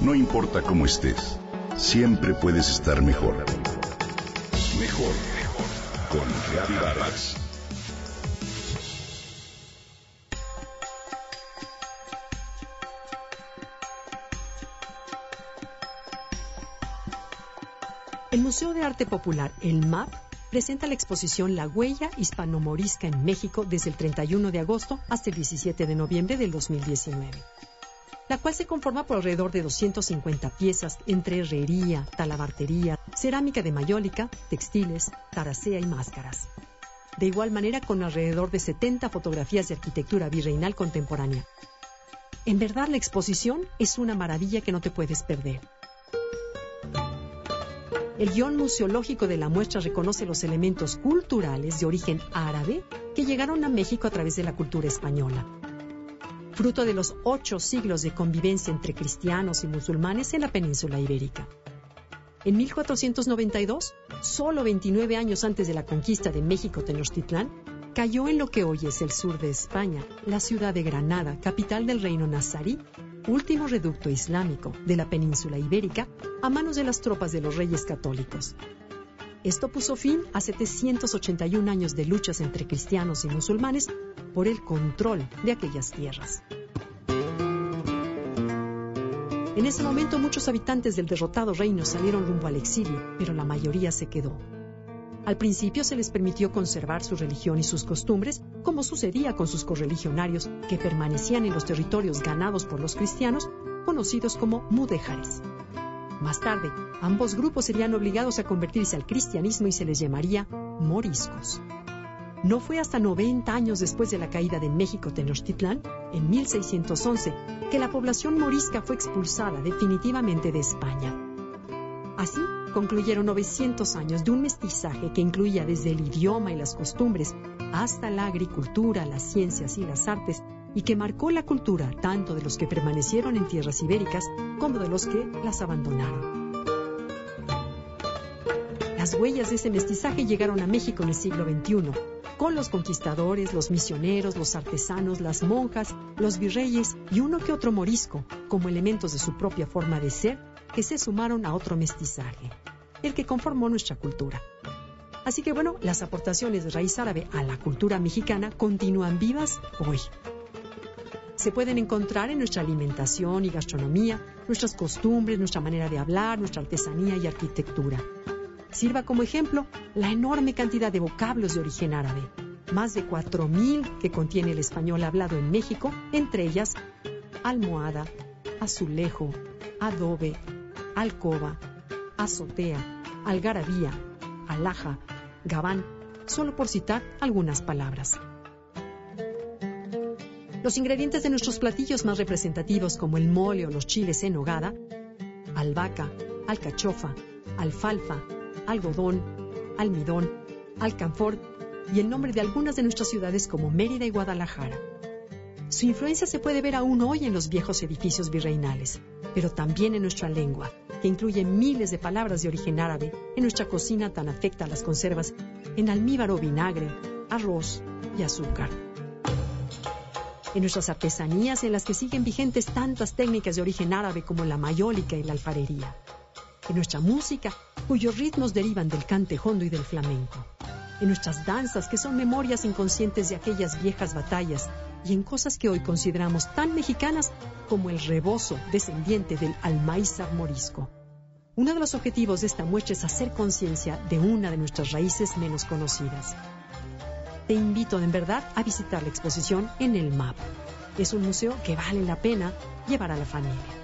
No importa cómo estés, siempre puedes estar mejor. Mejor, mejor. Con Vargas. El Museo de Arte Popular, el MAP, presenta la exposición La Huella Hispano-Morisca en México desde el 31 de agosto hasta el 17 de noviembre del 2019, la cual se conforma por alrededor de 250 piezas entre herrería, talabartería, cerámica de mayólica, textiles, taracea y máscaras. De igual manera con alrededor de 70 fotografías de arquitectura virreinal contemporánea. En verdad la exposición es una maravilla que no te puedes perder. El guion museológico de la muestra reconoce los elementos culturales de origen árabe que llegaron a México a través de la cultura española. Fruto de los ocho siglos de convivencia entre cristianos y musulmanes en la península ibérica. En 1492, solo 29 años antes de la conquista de México Tenochtitlán, cayó en lo que hoy es el sur de España, la ciudad de Granada, capital del reino nazarí, último reducto islámico de la península ibérica, a manos de las tropas de los reyes católicos. Esto puso fin a 781 años de luchas entre cristianos y musulmanes por el control de aquellas tierras. En ese momento muchos habitantes del derrotado reino salieron rumbo al exilio, pero la mayoría se quedó. Al principio se les permitió conservar su religión y sus costumbres, como sucedía con sus correligionarios que permanecían en los territorios ganados por los cristianos, conocidos como mudéjares. Más tarde, ambos grupos serían obligados a convertirse al cristianismo y se les llamaría moriscos. No fue hasta 90 años después de la caída de México Tenochtitlán, en 1611, que la población morisca fue expulsada definitivamente de España. Así, concluyeron 900 años de un mestizaje que incluía desde el idioma y las costumbres hasta la agricultura, las ciencias y las artes, y que marcó la cultura tanto de los que permanecieron en tierras ibéricas como de los que las abandonaron. Las huellas de ese mestizaje llegaron a México en el siglo XXI, con los conquistadores, los misioneros, los artesanos, las monjas, los virreyes y uno que otro morisco, como elementos de su propia forma de ser, que se sumaron a otro mestizaje, el que conformó nuestra cultura. Así que bueno, las aportaciones de raíz árabe a la cultura mexicana continúan vivas hoy. Se pueden encontrar en nuestra alimentación y gastronomía, nuestras costumbres, nuestra manera de hablar, nuestra artesanía y arquitectura. Sirva como ejemplo la enorme cantidad de vocablos de origen árabe, más de 4.000 que contiene el español hablado en México, entre ellas almohada, azulejo, adobe, alcoba, azotea, algarabía, alhaja, gabán, solo por citar algunas palabras. Los ingredientes de nuestros platillos más representativos como el mole o los chiles en hogada, albahaca, alcachofa, alfalfa, algodón, almidón, alcanfor y el nombre de algunas de nuestras ciudades como Mérida y Guadalajara. Su influencia se puede ver aún hoy en los viejos edificios virreinales, pero también en nuestra lengua, que incluye miles de palabras de origen árabe, en nuestra cocina tan afecta a las conservas, en almíbar o vinagre, arroz y azúcar. En nuestras artesanías en las que siguen vigentes tantas técnicas de origen árabe como la mayólica y la alfarería. En nuestra música, cuyos ritmos derivan del cante hondo y del flamenco. En nuestras danzas, que son memorias inconscientes de aquellas viejas batallas y en cosas que hoy consideramos tan mexicanas como el rebozo descendiente del almaízar morisco. Uno de los objetivos de esta muestra es hacer conciencia de una de nuestras raíces menos conocidas. Te invito en verdad a visitar la exposición en el MAP. Es un museo que vale la pena llevar a la familia.